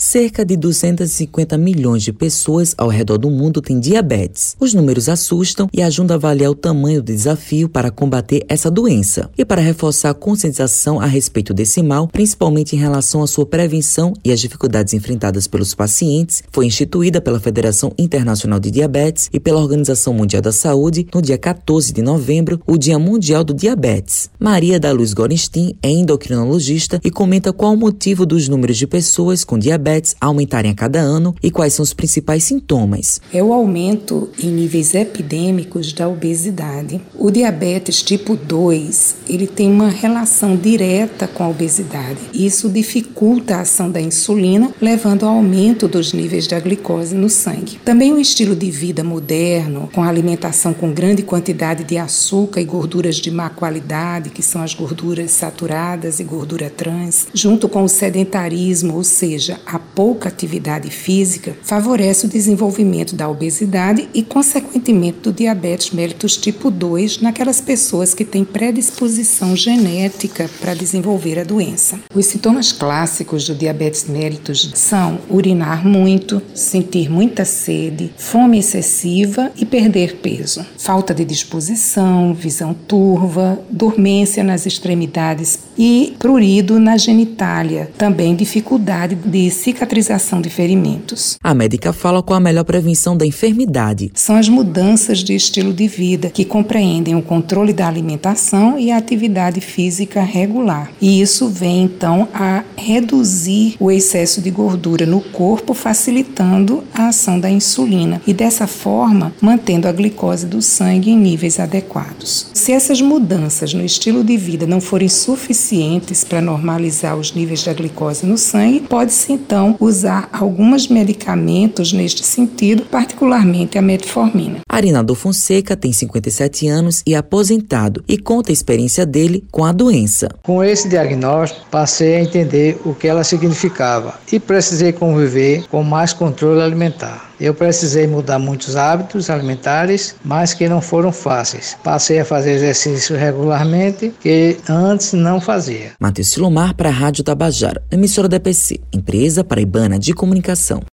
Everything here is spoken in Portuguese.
Cerca de 250 milhões de pessoas ao redor do mundo têm diabetes. Os números assustam e ajudam a avaliar o tamanho do desafio para combater essa doença. E para reforçar a conscientização a respeito desse mal, principalmente em relação à sua prevenção e as dificuldades enfrentadas pelos pacientes, foi instituída pela Federação Internacional de Diabetes e pela Organização Mundial da Saúde, no dia 14 de novembro, o Dia Mundial do Diabetes. Maria da Luz Gorenstein é endocrinologista e comenta qual o motivo dos números de pessoas com diabetes diabetes aumentarem a cada ano e quais são os principais sintomas? É o aumento em níveis epidêmicos da obesidade. O diabetes tipo 2, ele tem uma relação direta com a obesidade. Isso dificulta a ação da insulina, levando ao aumento dos níveis da glicose no sangue. Também o estilo de vida moderno, com alimentação com grande quantidade de açúcar e gorduras de má qualidade, que são as gorduras saturadas e gordura trans, junto com o sedentarismo, ou seja, a pouca atividade física favorece o desenvolvimento da obesidade e, consequentemente, do diabetes mellitus tipo 2 naquelas pessoas que têm predisposição genética para desenvolver a doença. Os sintomas clássicos do diabetes mellitus são urinar muito, sentir muita sede, fome excessiva e perder peso, falta de disposição, visão turva, dormência nas extremidades e prurido na genitália, também dificuldade de cicatrização de ferimentos. A médica fala qual a melhor prevenção da enfermidade. São as mudanças de estilo de vida, que compreendem o controle da alimentação e a atividade física regular. E isso vem então a reduzir o excesso de gordura no corpo, facilitando a ação da insulina e dessa forma mantendo a glicose do sangue em níveis adequados. Se essas mudanças no estilo de vida não forem suficientes para normalizar os níveis da glicose no sangue, pode-se então usar alguns medicamentos neste sentido, particularmente a metformina. Arinaldo Fonseca tem 57 anos e é aposentado e conta a experiência dele com a doença. Com esse diagnóstico, passei a entender o que ela significava e precisei conviver com mais controle alimentar. Eu precisei mudar muitos hábitos alimentares, mas que não foram fáceis. Passei a fazer exercício regularmente, que antes não fazia. Matheus Silomar para a Rádio Tabajara, emissora da EPC, empresa paraibana de comunicação.